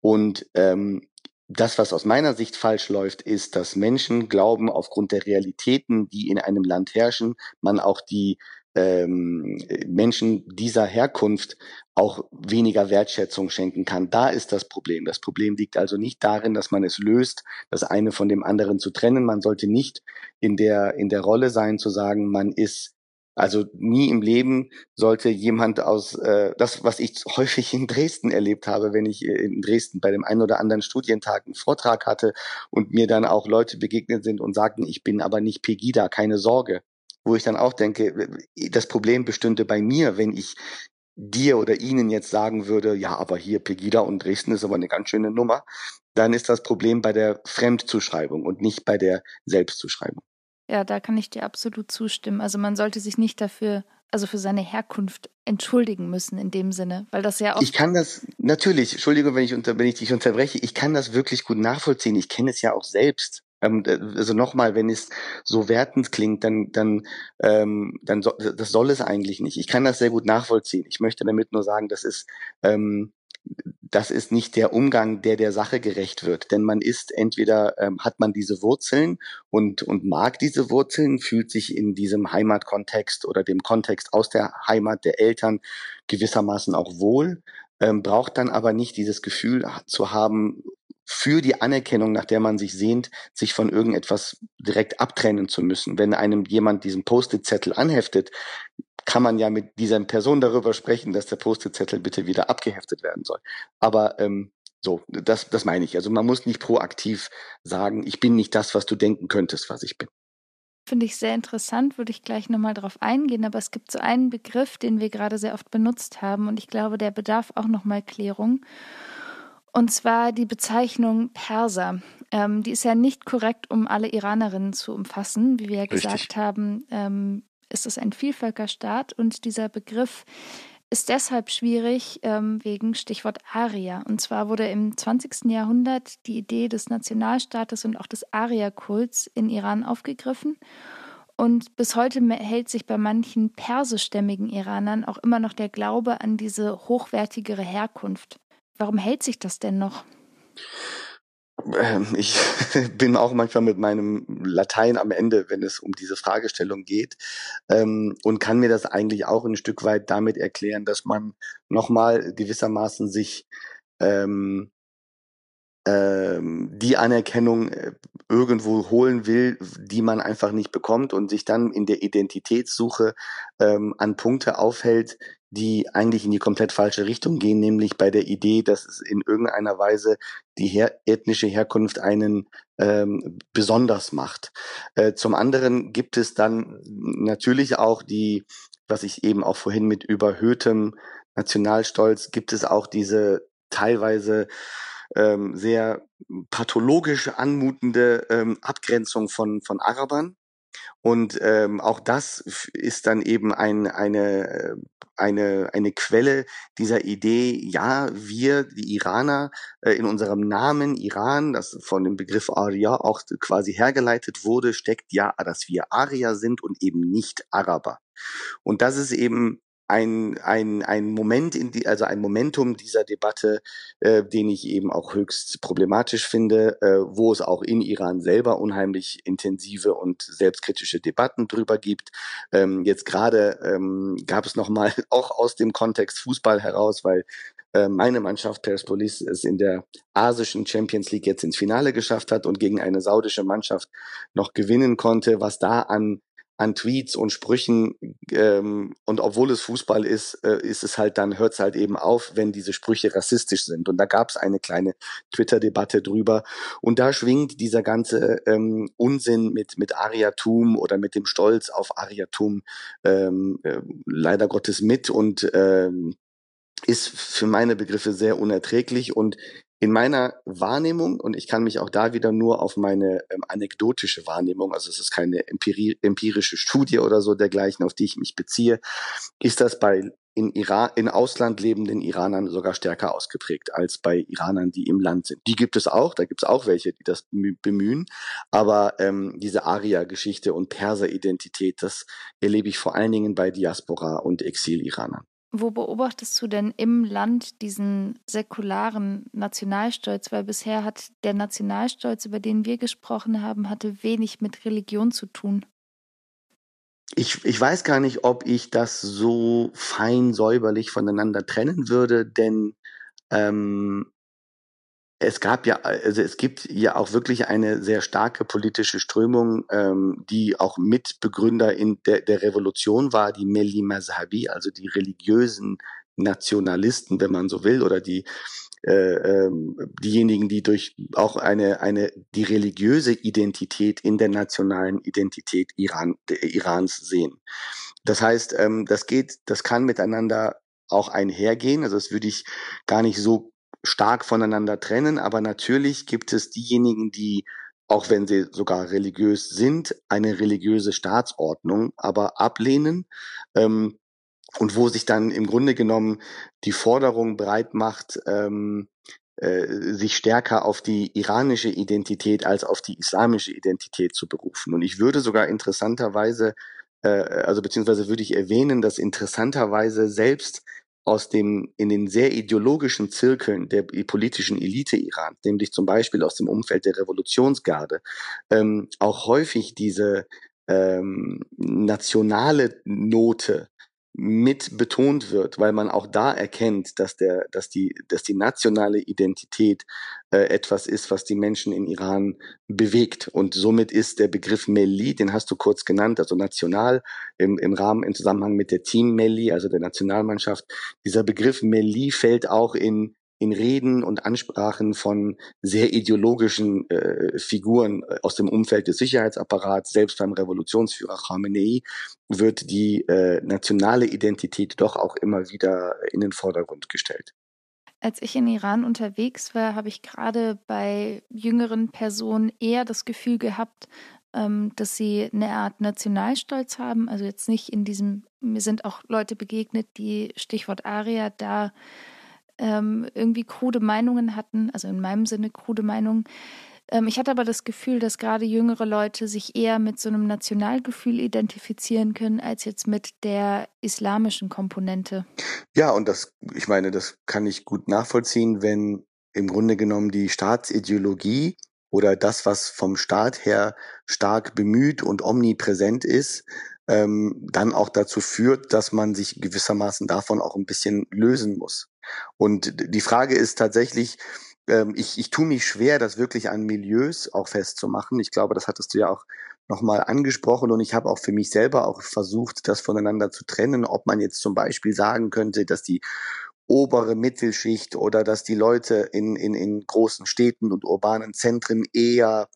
Und ähm, das, was aus meiner Sicht falsch läuft, ist, dass Menschen glauben, aufgrund der Realitäten, die in einem Land herrschen, man auch die ähm, Menschen dieser Herkunft auch weniger Wertschätzung schenken kann. Da ist das Problem. Das Problem liegt also nicht darin, dass man es löst, das eine von dem anderen zu trennen. Man sollte nicht in der, in der Rolle sein, zu sagen, man ist also nie im Leben sollte jemand aus äh, das, was ich *laughs* häufig in Dresden erlebt habe, wenn ich äh, in Dresden bei dem einen oder anderen Studientag einen Vortrag hatte und mir dann auch Leute begegnet sind und sagten, ich bin aber nicht Pegida, keine Sorge. Wo ich dann auch denke, das Problem bestünde bei mir, wenn ich dir oder ihnen jetzt sagen würde, ja, aber hier Pegida und Dresden ist aber eine ganz schöne Nummer, dann ist das Problem bei der Fremdzuschreibung und nicht bei der Selbstzuschreibung. Ja, da kann ich dir absolut zustimmen. Also man sollte sich nicht dafür, also für seine Herkunft entschuldigen müssen in dem Sinne, weil das ja auch. Ich kann das natürlich, Entschuldigung, wenn ich, unter, wenn ich dich unterbreche, ich kann das wirklich gut nachvollziehen. Ich kenne es ja auch selbst. Ähm, also nochmal, wenn es so wertend klingt, dann, dann, ähm, dann so, das soll es eigentlich nicht. Ich kann das sehr gut nachvollziehen. Ich möchte damit nur sagen, das ist ähm, das ist nicht der Umgang, der der Sache gerecht wird. Denn man ist entweder ähm, hat man diese Wurzeln und, und mag diese Wurzeln, fühlt sich in diesem Heimatkontext oder dem Kontext aus der Heimat der Eltern gewissermaßen auch wohl, ähm, braucht dann aber nicht dieses Gefühl zu haben, für die Anerkennung, nach der man sich sehnt, sich von irgendetwas direkt abtrennen zu müssen. Wenn einem jemand diesen Post-it-Zettel anheftet, kann man ja mit dieser Person darüber sprechen, dass der Post-it-Zettel bitte wieder abgeheftet werden soll. Aber ähm, so, das, das meine ich. Also man muss nicht proaktiv sagen, ich bin nicht das, was du denken könntest, was ich bin. Finde ich sehr interessant, würde ich gleich nochmal drauf eingehen, aber es gibt so einen Begriff, den wir gerade sehr oft benutzt haben und ich glaube, der bedarf auch nochmal Klärung. Und zwar die Bezeichnung Perser. Ähm, die ist ja nicht korrekt, um alle Iranerinnen zu umfassen. Wie wir ja gesagt Richtig. haben, ähm, ist es ein Vielvölkerstaat und dieser Begriff ist deshalb schwierig ähm, wegen Stichwort Aria. Und zwar wurde im 20. Jahrhundert die Idee des Nationalstaates und auch des Aria-Kults in Iran aufgegriffen. Und bis heute hält sich bei manchen persischstämmigen Iranern auch immer noch der Glaube an diese hochwertigere Herkunft. Warum hält sich das denn noch? Ähm, ich *laughs* bin auch manchmal mit meinem Latein am Ende, wenn es um diese Fragestellung geht, ähm, und kann mir das eigentlich auch ein Stück weit damit erklären, dass man nochmal gewissermaßen sich ähm, die Anerkennung äh, irgendwo holen will, die man einfach nicht bekommt und sich dann in der Identitätssuche ähm, an Punkte aufhält, die eigentlich in die komplett falsche Richtung gehen, nämlich bei der Idee, dass es in irgendeiner Weise die her ethnische Herkunft einen ähm, besonders macht. Äh, zum anderen gibt es dann natürlich auch die, was ich eben auch vorhin mit überhöhtem Nationalstolz, gibt es auch diese teilweise ähm, sehr pathologisch anmutende ähm, Abgrenzung von, von Arabern. Und ähm, auch das ist dann eben ein, eine eine, eine Quelle dieser Idee, ja, wir, die Iraner, äh, in unserem Namen Iran, das von dem Begriff Arya auch quasi hergeleitet wurde, steckt ja, dass wir Arier sind und eben nicht Araber. Und das ist eben ein, ein, ein Moment in die, also ein Momentum dieser Debatte, äh, den ich eben auch höchst problematisch finde, äh, wo es auch in Iran selber unheimlich intensive und selbstkritische Debatten drüber gibt. Ähm, jetzt gerade ähm, gab es nochmal *laughs* auch aus dem Kontext Fußball heraus, weil äh, meine Mannschaft Persepolis es in der asischen Champions League jetzt ins Finale geschafft hat und gegen eine saudische Mannschaft noch gewinnen konnte, was da an an Tweets und Sprüchen ähm, und obwohl es Fußball ist, äh, ist es halt dann hört es halt eben auf, wenn diese Sprüche rassistisch sind. Und da gab es eine kleine Twitter-Debatte drüber. Und da schwingt dieser ganze ähm, Unsinn mit mit Ariatum oder mit dem Stolz auf Ariatum ähm, äh, leider Gottes mit und ähm, ist für meine Begriffe sehr unerträglich. Und in meiner Wahrnehmung, und ich kann mich auch da wieder nur auf meine ähm, anekdotische Wahrnehmung, also es ist keine Empirie, empirische Studie oder so dergleichen, auf die ich mich beziehe, ist das bei in, Iran, in Ausland lebenden Iranern sogar stärker ausgeprägt als bei Iranern, die im Land sind. Die gibt es auch, da gibt es auch welche, die das bemühen, aber ähm, diese Aria-Geschichte und Perser-Identität, das erlebe ich vor allen Dingen bei Diaspora und Exil-Iranern. Wo beobachtest du denn im Land diesen säkularen Nationalstolz? Weil bisher hat der Nationalstolz, über den wir gesprochen haben, hatte wenig mit Religion zu tun. Ich, ich weiß gar nicht, ob ich das so fein säuberlich voneinander trennen würde, denn ähm, es gab ja, also es gibt ja auch wirklich eine sehr starke politische Strömung, ähm, die auch Mitbegründer in der, der Revolution war, die Meli Mazhabi, also die religiösen Nationalisten, wenn man so will, oder die äh, ähm, diejenigen, die durch auch eine eine die religiöse Identität in der nationalen Identität Iran, Irans sehen. Das heißt, ähm, das geht, das kann miteinander auch einhergehen. Also das würde ich gar nicht so stark voneinander trennen, aber natürlich gibt es diejenigen, die auch wenn sie sogar religiös sind, eine religiöse Staatsordnung aber ablehnen ähm, und wo sich dann im Grunde genommen die Forderung breit macht, ähm, äh, sich stärker auf die iranische Identität als auf die islamische Identität zu berufen. Und ich würde sogar interessanterweise, äh, also beziehungsweise würde ich erwähnen, dass interessanterweise selbst aus dem, in den sehr ideologischen Zirkeln der politischen Elite Irans, nämlich zum Beispiel aus dem Umfeld der Revolutionsgarde, ähm, auch häufig diese ähm, nationale Note mit betont wird, weil man auch da erkennt, dass der, dass die, dass die nationale Identität äh, etwas ist, was die Menschen in Iran bewegt. Und somit ist der Begriff Melli, den hast du kurz genannt, also national im, im Rahmen, im Zusammenhang mit der Team Melli, also der Nationalmannschaft. Dieser Begriff Melli fällt auch in in Reden und Ansprachen von sehr ideologischen äh, Figuren äh, aus dem Umfeld des Sicherheitsapparats, selbst beim Revolutionsführer Khamenei, wird die äh, nationale Identität doch auch immer wieder in den Vordergrund gestellt. Als ich in Iran unterwegs war, habe ich gerade bei jüngeren Personen eher das Gefühl gehabt, ähm, dass sie eine Art Nationalstolz haben, also jetzt nicht in diesem mir sind auch Leute begegnet, die Stichwort Aria da ähm, irgendwie krude Meinungen hatten, also in meinem Sinne krude Meinungen. Ähm, ich hatte aber das Gefühl, dass gerade jüngere Leute sich eher mit so einem Nationalgefühl identifizieren können, als jetzt mit der islamischen Komponente. Ja, und das, ich meine, das kann ich gut nachvollziehen, wenn im Grunde genommen die Staatsideologie oder das, was vom Staat her stark bemüht und omnipräsent ist, ähm, dann auch dazu führt, dass man sich gewissermaßen davon auch ein bisschen lösen muss. Und die Frage ist tatsächlich, ähm, ich, ich tue mich schwer, das wirklich an Milieus auch festzumachen. Ich glaube, das hattest du ja auch nochmal angesprochen und ich habe auch für mich selber auch versucht, das voneinander zu trennen, ob man jetzt zum Beispiel sagen könnte, dass die obere Mittelschicht oder dass die Leute in, in, in großen Städten und urbanen Zentren eher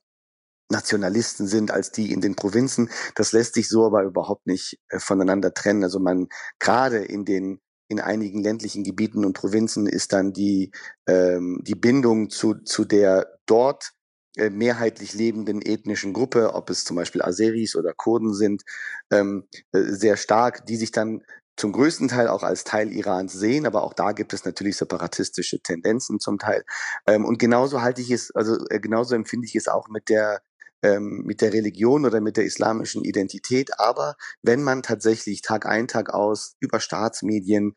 Nationalisten sind als die in den Provinzen. Das lässt sich so aber überhaupt nicht äh, voneinander trennen. Also man gerade in den in einigen ländlichen Gebieten und Provinzen ist dann die ähm, die Bindung zu zu der dort äh, mehrheitlich lebenden ethnischen Gruppe, ob es zum Beispiel Aseris oder Kurden sind, ähm, äh, sehr stark, die sich dann zum größten Teil auch als Teil Irans sehen, aber auch da gibt es natürlich separatistische Tendenzen zum Teil. Ähm, und genauso halte ich es, also äh, genauso empfinde ich es auch mit der ähm, mit der Religion oder mit der islamischen Identität. Aber wenn man tatsächlich Tag ein, Tag aus über Staatsmedien,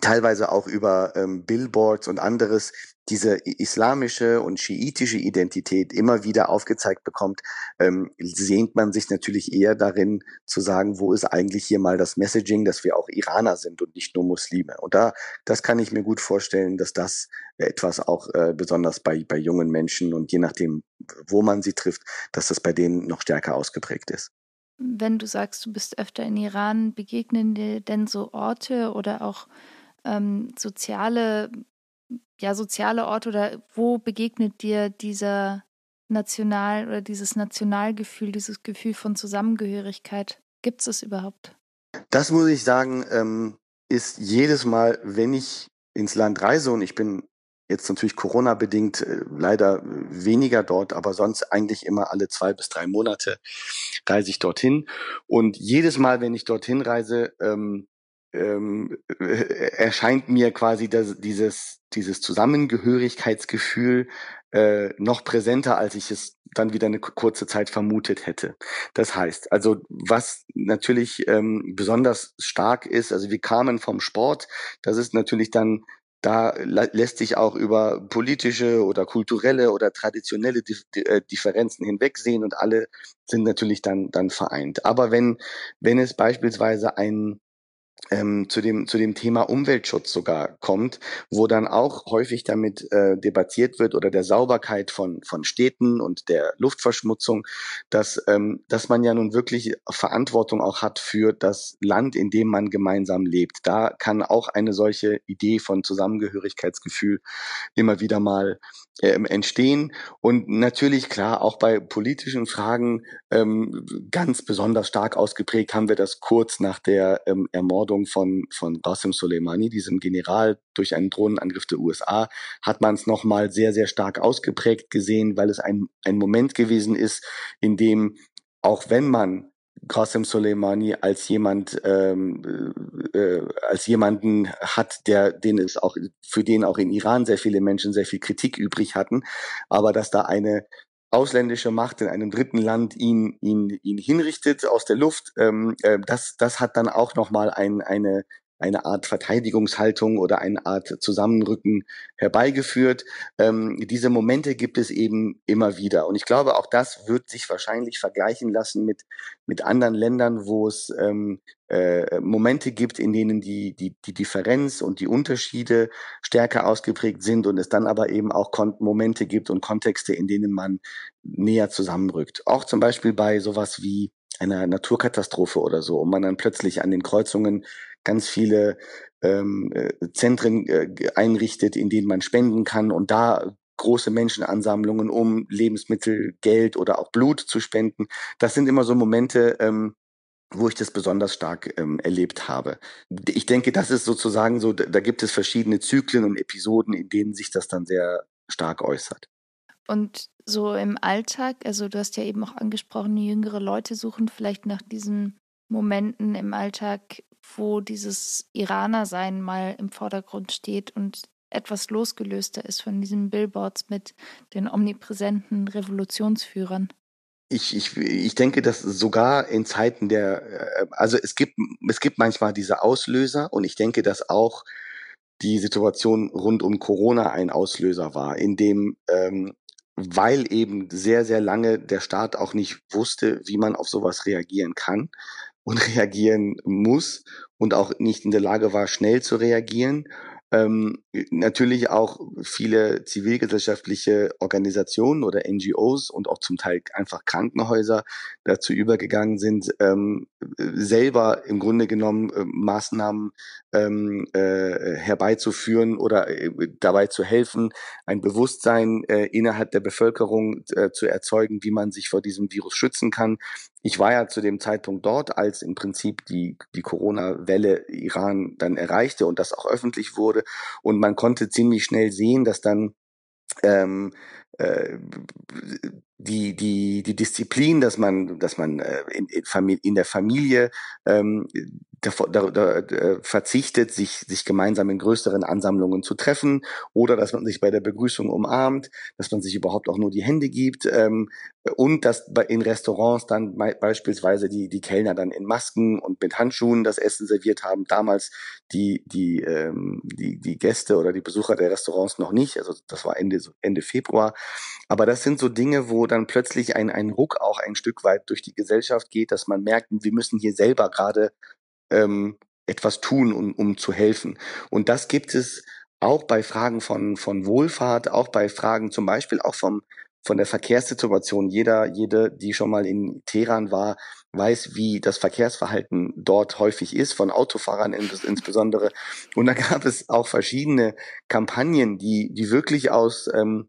teilweise auch über ähm, Billboards und anderes diese islamische und schiitische Identität immer wieder aufgezeigt bekommt, ähm, sehnt man sich natürlich eher darin zu sagen, wo ist eigentlich hier mal das Messaging, dass wir auch Iraner sind und nicht nur Muslime. Und da, das kann ich mir gut vorstellen, dass das etwas auch äh, besonders bei, bei jungen Menschen und je nachdem, wo man sie trifft, dass das bei denen noch stärker ausgeprägt ist. Wenn du sagst, du bist öfter in Iran, begegnen dir denn so Orte oder auch ähm, soziale, ja, soziale Orte oder wo begegnet dir dieser National oder dieses Nationalgefühl, dieses Gefühl von Zusammengehörigkeit? Gibt es es überhaupt? Das muss ich sagen, ähm, ist jedes Mal, wenn ich ins Land reise und ich bin jetzt natürlich Corona-bedingt äh, leider weniger dort, aber sonst eigentlich immer alle zwei bis drei Monate reise ich dorthin. Und jedes Mal, wenn ich dorthin reise, ähm, ähm, äh, erscheint mir quasi das, dieses, dieses Zusammengehörigkeitsgefühl äh, noch präsenter, als ich es dann wieder eine kurze Zeit vermutet hätte. Das heißt, also was natürlich ähm, besonders stark ist, also wir kamen vom Sport, das ist natürlich dann da lässt sich auch über politische oder kulturelle oder traditionelle äh, Differenzen hinwegsehen und alle sind natürlich dann, dann vereint. Aber wenn, wenn es beispielsweise ein, ähm, zu dem zu dem Thema Umweltschutz sogar kommt, wo dann auch häufig damit äh, debattiert wird oder der Sauberkeit von von Städten und der Luftverschmutzung, dass ähm, dass man ja nun wirklich Verantwortung auch hat für das Land, in dem man gemeinsam lebt. Da kann auch eine solche Idee von Zusammengehörigkeitsgefühl immer wieder mal ähm, entstehen. Und natürlich klar auch bei politischen Fragen ähm, ganz besonders stark ausgeprägt haben wir das kurz nach der ähm, Ermordung von von Qasem Soleimani, diesem General durch einen Drohnenangriff der USA, hat man es noch mal sehr sehr stark ausgeprägt gesehen, weil es ein ein Moment gewesen ist, in dem auch wenn man Qasem Soleimani als jemand ähm, äh, als jemanden hat, der den es auch für den auch in Iran sehr viele Menschen sehr viel Kritik übrig hatten, aber dass da eine ausländische Macht in einem dritten Land ihn ihn ihn hinrichtet aus der Luft, ähm, äh, das das hat dann auch noch mal ein, eine eine Art Verteidigungshaltung oder eine Art Zusammenrücken herbeigeführt. Ähm, diese Momente gibt es eben immer wieder. Und ich glaube, auch das wird sich wahrscheinlich vergleichen lassen mit, mit anderen Ländern, wo es ähm, äh, Momente gibt, in denen die, die, die Differenz und die Unterschiede stärker ausgeprägt sind und es dann aber eben auch Kon Momente gibt und Kontexte, in denen man näher zusammenrückt. Auch zum Beispiel bei sowas wie einer Naturkatastrophe oder so, und man dann plötzlich an den Kreuzungen ganz viele ähm, äh, Zentren äh, einrichtet, in denen man spenden kann und da große Menschenansammlungen, um Lebensmittel, Geld oder auch Blut zu spenden. Das sind immer so Momente, ähm, wo ich das besonders stark ähm, erlebt habe. Ich denke, das ist sozusagen so, da gibt es verschiedene Zyklen und Episoden, in denen sich das dann sehr stark äußert. Und so im Alltag, also du hast ja eben auch angesprochen, jüngere Leute suchen vielleicht nach diesem Momenten im Alltag, wo dieses Iranersein mal im Vordergrund steht und etwas losgelöster ist von diesen Billboards mit den omnipräsenten Revolutionsführern? Ich, ich, ich denke, dass sogar in Zeiten der, äh, also es gibt, es gibt manchmal diese Auslöser und ich denke, dass auch die Situation rund um Corona ein Auslöser war, in dem, ähm, weil eben sehr, sehr lange der Staat auch nicht wusste, wie man auf sowas reagieren kann und reagieren muss und auch nicht in der Lage war, schnell zu reagieren ähm, natürlich auch viele zivilgesellschaftliche Organisationen oder NGOs und auch zum Teil einfach Krankenhäuser dazu übergegangen sind, ähm, selber im Grunde genommen äh, Maßnahmen ähm, äh, herbeizuführen oder äh, dabei zu helfen, ein Bewusstsein äh, innerhalb der Bevölkerung äh, zu erzeugen, wie man sich vor diesem Virus schützen kann. Ich war ja zu dem Zeitpunkt dort, als im Prinzip die, die Corona-Welle Iran dann erreichte und das auch öffentlich wurde. Und man konnte ziemlich schnell sehen, dass dann ähm, äh, die, die, die Disziplin, dass man, dass man äh, in, in der Familie ähm, da, da, da, äh, verzichtet, sich, sich gemeinsam in größeren Ansammlungen zu treffen oder dass man sich bei der Begrüßung umarmt, dass man sich überhaupt auch nur die Hände gibt ähm, und dass in Restaurants dann beispielsweise die, die Kellner dann in Masken und mit Handschuhen das Essen serviert haben. Damals die, die, ähm, die, die Gäste oder die Besucher der Restaurants noch nicht. Also das war Ende, Ende Februar. Aber das sind so Dinge, wo dann plötzlich ein, ein Ruck auch ein Stück weit durch die Gesellschaft geht, dass man merkt, wir müssen hier selber gerade ähm, etwas tun, um, um zu helfen. Und das gibt es auch bei Fragen von, von Wohlfahrt, auch bei Fragen zum Beispiel auch vom, von der Verkehrssituation. Jeder, jede, die schon mal in Teheran war, weiß, wie das Verkehrsverhalten dort häufig ist, von Autofahrern insbesondere. Und da gab es auch verschiedene Kampagnen, die, die wirklich aus ähm,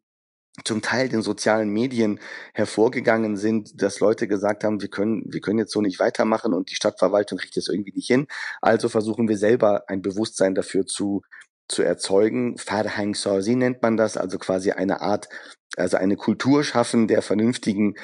zum Teil den sozialen Medien hervorgegangen sind, dass Leute gesagt haben, wir können, wir können jetzt so nicht weitermachen und die Stadtverwaltung kriegt es irgendwie nicht hin. Also versuchen wir selber ein Bewusstsein dafür zu, zu erzeugen. Farhang Sorsi nennt man das, also quasi eine Art, also eine Kultur schaffen der vernünftigen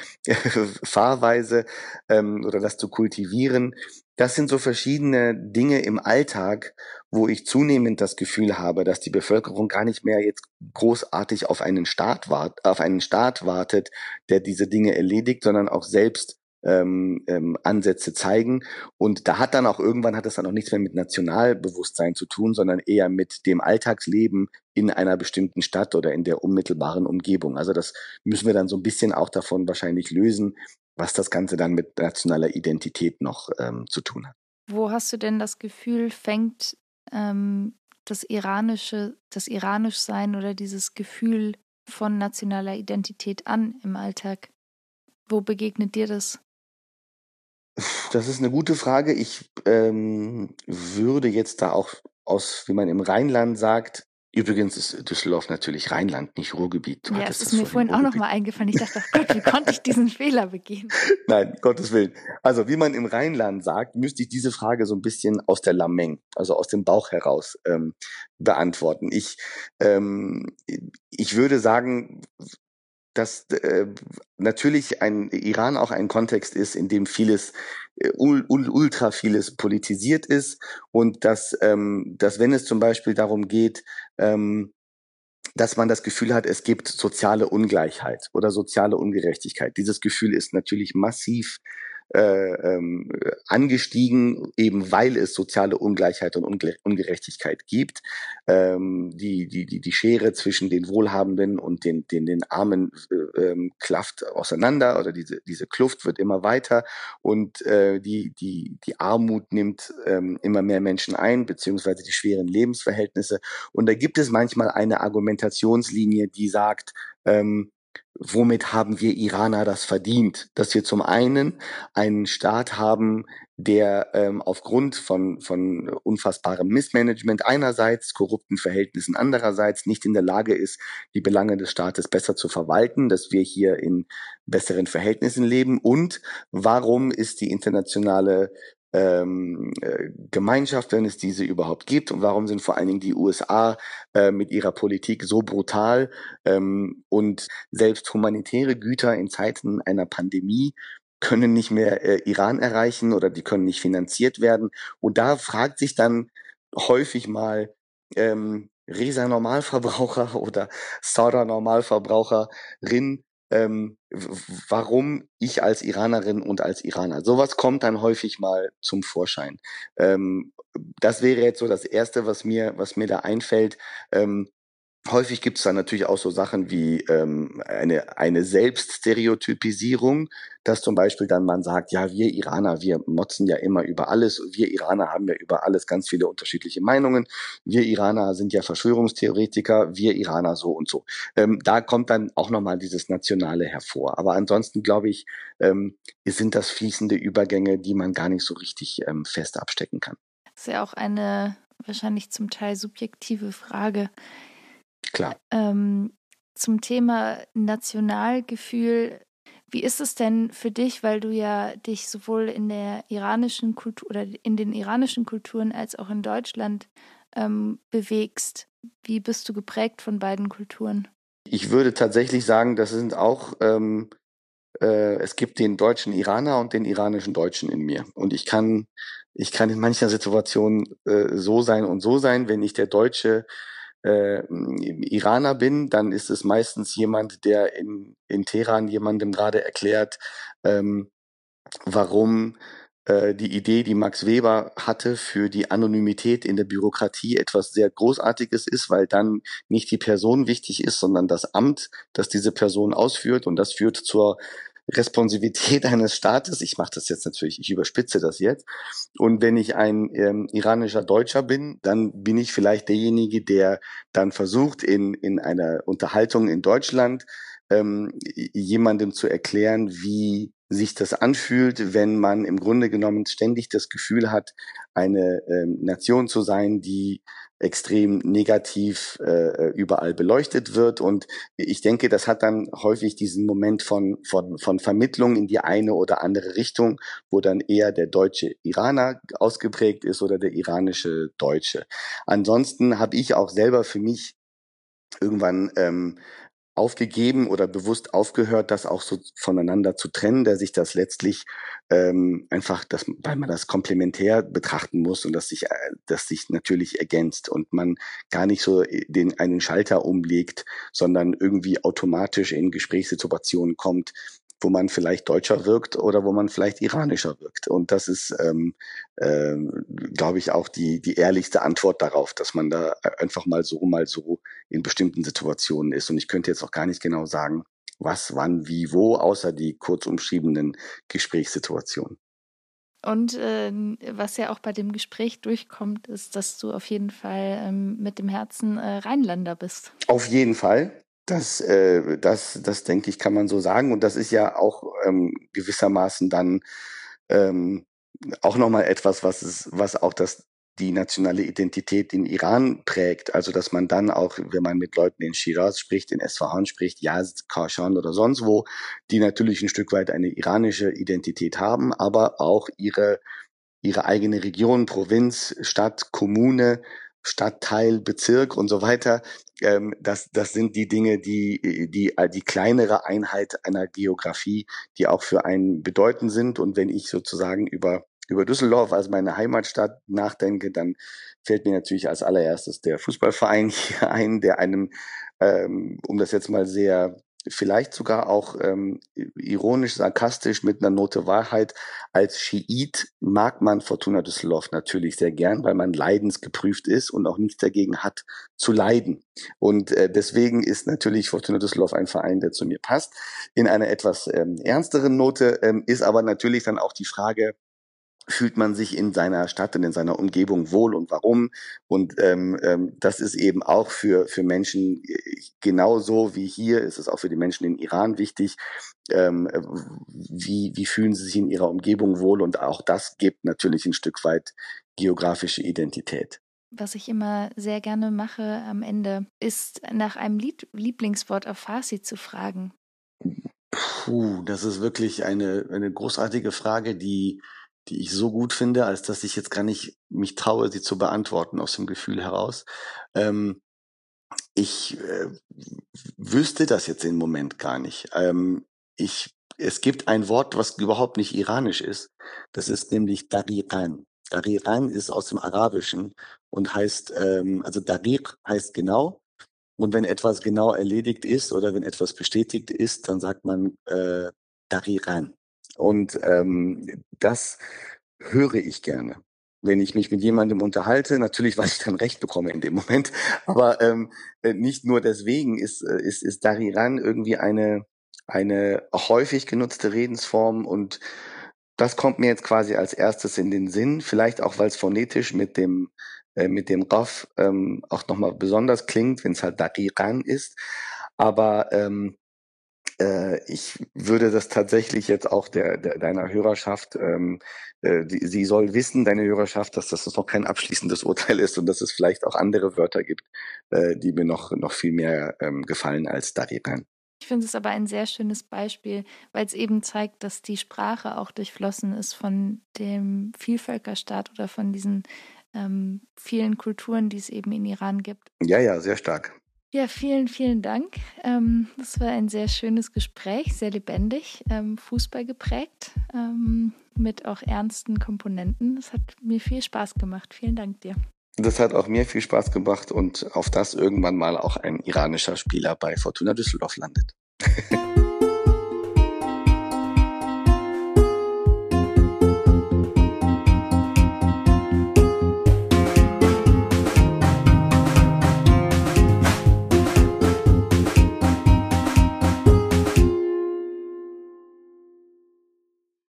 Fahrweise ähm, oder das zu kultivieren. Das sind so verschiedene Dinge im Alltag, wo ich zunehmend das Gefühl habe, dass die Bevölkerung gar nicht mehr jetzt großartig auf einen Staat wart, auf einen Staat wartet, der diese Dinge erledigt, sondern auch selbst ähm, ähm, Ansätze zeigen. Und da hat dann auch irgendwann hat es dann auch nichts mehr mit Nationalbewusstsein zu tun, sondern eher mit dem Alltagsleben in einer bestimmten Stadt oder in der unmittelbaren Umgebung. Also das müssen wir dann so ein bisschen auch davon wahrscheinlich lösen, was das Ganze dann mit nationaler Identität noch ähm, zu tun hat. Wo hast du denn das Gefühl, fängt ähm, das iranische, das iranisch sein oder dieses Gefühl von nationaler Identität an im Alltag? Wo begegnet dir das? Das ist eine gute Frage. Ich ähm, würde jetzt da auch aus, wie man im Rheinland sagt, Übrigens ist Düsseldorf natürlich Rheinland, nicht Ruhrgebiet. Du ja, es ist mir vorhin auch nochmal eingefallen. Ich dachte, oh Gott, wie konnte ich diesen Fehler begehen? *laughs* Nein, Gottes Willen. Also, wie man im Rheinland sagt, müsste ich diese Frage so ein bisschen aus der Lameng, also aus dem Bauch heraus ähm, beantworten. Ich, ähm, ich würde sagen, dass äh, natürlich ein Iran auch ein Kontext ist, in dem vieles äh, ultra vieles politisiert ist und dass, ähm, dass wenn es zum Beispiel darum geht, ähm, dass man das Gefühl hat, es gibt soziale Ungleichheit oder soziale Ungerechtigkeit. Dieses Gefühl ist natürlich massiv äh, ähm, angestiegen, eben weil es soziale Ungleichheit und Ungerechtigkeit gibt. Ähm, die, die, die, die Schere zwischen den Wohlhabenden und den, den, den Armen äh, ähm, klafft auseinander oder diese, diese Kluft wird immer weiter und äh, die, die, die Armut nimmt ähm, immer mehr Menschen ein, beziehungsweise die schweren Lebensverhältnisse. Und da gibt es manchmal eine Argumentationslinie, die sagt, ähm, womit haben wir Iraner das verdient, dass wir zum einen einen Staat haben, der ähm, aufgrund von, von unfassbarem Missmanagement einerseits, korrupten Verhältnissen andererseits nicht in der Lage ist, die Belange des Staates besser zu verwalten, dass wir hier in besseren Verhältnissen leben. Und warum ist die internationale ähm, äh, Gemeinschaft, wenn es diese überhaupt gibt? Und warum sind vor allen Dingen die USA äh, mit ihrer Politik so brutal? Ähm, und selbst humanitäre Güter in Zeiten einer Pandemie können nicht mehr äh, Iran erreichen oder die können nicht finanziert werden. Und da fragt sich dann häufig mal ähm, Resa Normalverbraucher *laughs* oder Sauda Normalverbraucherin, ähm, warum ich als Iranerin und als Iraner. Sowas kommt dann häufig mal zum Vorschein. Ähm, das wäre jetzt so das Erste, was mir, was mir da einfällt. Ähm, Häufig gibt es dann natürlich auch so Sachen wie ähm, eine, eine Selbststereotypisierung, dass zum Beispiel dann man sagt, ja, wir Iraner, wir motzen ja immer über alles, wir Iraner haben ja über alles ganz viele unterschiedliche Meinungen, wir Iraner sind ja Verschwörungstheoretiker, wir Iraner so und so. Ähm, da kommt dann auch nochmal dieses Nationale hervor. Aber ansonsten glaube ich, ähm, sind das fließende Übergänge, die man gar nicht so richtig ähm, fest abstecken kann. Das ist ja auch eine wahrscheinlich zum Teil subjektive Frage Klar. Ähm, zum Thema Nationalgefühl. Wie ist es denn für dich, weil du ja dich sowohl in der iranischen Kultur oder in den iranischen Kulturen als auch in Deutschland ähm, bewegst? Wie bist du geprägt von beiden Kulturen? Ich würde tatsächlich sagen, das sind auch, ähm, äh, es gibt den deutschen Iraner und den iranischen Deutschen in mir. Und ich kann, ich kann in mancher Situation äh, so sein und so sein, wenn ich der Deutsche äh, Iraner bin, dann ist es meistens jemand, der in, in Teheran jemandem gerade erklärt, ähm, warum äh, die Idee, die Max Weber hatte für die Anonymität in der Bürokratie etwas sehr Großartiges ist, weil dann nicht die Person wichtig ist, sondern das Amt, das diese Person ausführt. Und das führt zur Responsivität *laughs* eines Staates. Ich mache das jetzt natürlich, ich überspitze das jetzt. Und wenn ich ein ähm, iranischer Deutscher bin, dann bin ich vielleicht derjenige, der dann versucht, in, in einer Unterhaltung in Deutschland ähm, jemandem zu erklären, wie sich das anfühlt, wenn man im Grunde genommen ständig das Gefühl hat, eine ähm, Nation zu sein, die extrem negativ äh, überall beleuchtet wird. Und ich denke, das hat dann häufig diesen Moment von, von, von Vermittlung in die eine oder andere Richtung, wo dann eher der deutsche Iraner ausgeprägt ist oder der iranische Deutsche. Ansonsten habe ich auch selber für mich irgendwann ähm, aufgegeben oder bewusst aufgehört, das auch so voneinander zu trennen, der sich das letztlich ähm, einfach, dass, weil man das komplementär betrachten muss und das sich, äh, das sich natürlich ergänzt und man gar nicht so den einen Schalter umlegt, sondern irgendwie automatisch in Gesprächssituationen kommt, wo man vielleicht deutscher wirkt oder wo man vielleicht iranischer wirkt. Und das ist, ähm, ähm, glaube ich, auch die, die ehrlichste Antwort darauf, dass man da einfach mal so, mal so in bestimmten Situationen ist. Und ich könnte jetzt auch gar nicht genau sagen, was, wann, wie, wo, außer die kurz umschriebenen Gesprächssituationen. Und äh, was ja auch bei dem Gespräch durchkommt, ist, dass du auf jeden Fall ähm, mit dem Herzen äh, Rheinländer bist. Auf jeden Fall. Das, äh, das, das denke ich, kann man so sagen. Und das ist ja auch ähm, gewissermaßen dann ähm, auch nochmal etwas, was es, was auch das die nationale Identität in Iran prägt. Also dass man dann auch, wenn man mit Leuten in Shiraz spricht, in Esfahan spricht, Yazd, Kashan oder sonst wo, die natürlich ein Stück weit eine iranische Identität haben, aber auch ihre ihre eigene Region, Provinz, Stadt, Kommune Stadtteil, Bezirk und so weiter. Ähm, das, das sind die Dinge, die, die, die kleinere Einheit einer Geografie, die auch für einen bedeutend sind. Und wenn ich sozusagen über, über Düsseldorf als meine Heimatstadt nachdenke, dann fällt mir natürlich als allererstes der Fußballverein *laughs* hier ein, der einem, ähm, um das jetzt mal sehr vielleicht sogar auch ähm, ironisch, sarkastisch mit einer Note Wahrheit. Als Schiit mag man Fortuna Düsseldorf natürlich sehr gern, weil man leidensgeprüft ist und auch nichts dagegen hat zu leiden. Und äh, deswegen ist natürlich Fortuna Düsseldorf ein Verein, der zu mir passt. In einer etwas ähm, ernsteren Note ähm, ist aber natürlich dann auch die Frage, fühlt man sich in seiner Stadt und in seiner Umgebung wohl und warum. Und ähm, ähm, das ist eben auch für, für Menschen äh, genauso wie hier, ist es auch für die Menschen in Iran wichtig. Ähm, wie, wie fühlen sie sich in ihrer Umgebung wohl? Und auch das gibt natürlich ein Stück weit geografische Identität. Was ich immer sehr gerne mache am Ende, ist nach einem Lied Lieblingswort auf Farsi zu fragen. Puh, das ist wirklich eine, eine großartige Frage, die die ich so gut finde, als dass ich jetzt gar nicht mich traue, sie zu beantworten aus dem Gefühl heraus. Ähm, ich äh, wüsste das jetzt im Moment gar nicht. Ähm, ich es gibt ein Wort, was überhaupt nicht iranisch ist. Das ist nämlich Dariqan. Dariqan ist aus dem Arabischen und heißt, ähm, also Dariq heißt genau. Und wenn etwas genau erledigt ist oder wenn etwas bestätigt ist, dann sagt man äh, Dariqan. Und ähm, das höre ich gerne wenn ich mich mit jemandem unterhalte, natürlich, *laughs* weil ich dann recht bekomme in dem Moment, aber ähm, äh, nicht nur deswegen ist, äh, ist, ist Dariran irgendwie eine, eine häufig genutzte Redensform und das kommt mir jetzt quasi als erstes in den Sinn, vielleicht auch, weil es phonetisch mit dem äh, mit dem Raf ähm, auch nochmal besonders klingt, wenn es halt Dariran ist. Aber ähm, äh, ich würde das tatsächlich jetzt auch der, der deiner Hörerschaft, ähm, äh, die, sie soll wissen, deine Hörerschaft, dass das noch kein abschließendes Urteil ist und dass es vielleicht auch andere Wörter gibt, äh, die mir noch, noch viel mehr ähm, gefallen als Dariran. Ich finde es aber ein sehr schönes Beispiel, weil es eben zeigt, dass die Sprache auch durchflossen ist von dem Vielvölkerstaat oder von diesen ähm, vielen Kulturen, die es eben in Iran gibt. Ja, ja, sehr stark. Ja, vielen, vielen Dank. Ähm, das war ein sehr schönes Gespräch, sehr lebendig, ähm, Fußball geprägt, ähm, mit auch ernsten Komponenten. Es hat mir viel Spaß gemacht. Vielen Dank dir. Das hat auch mir viel Spaß gemacht und auf das irgendwann mal auch ein iranischer Spieler bei Fortuna Düsseldorf landet. *laughs*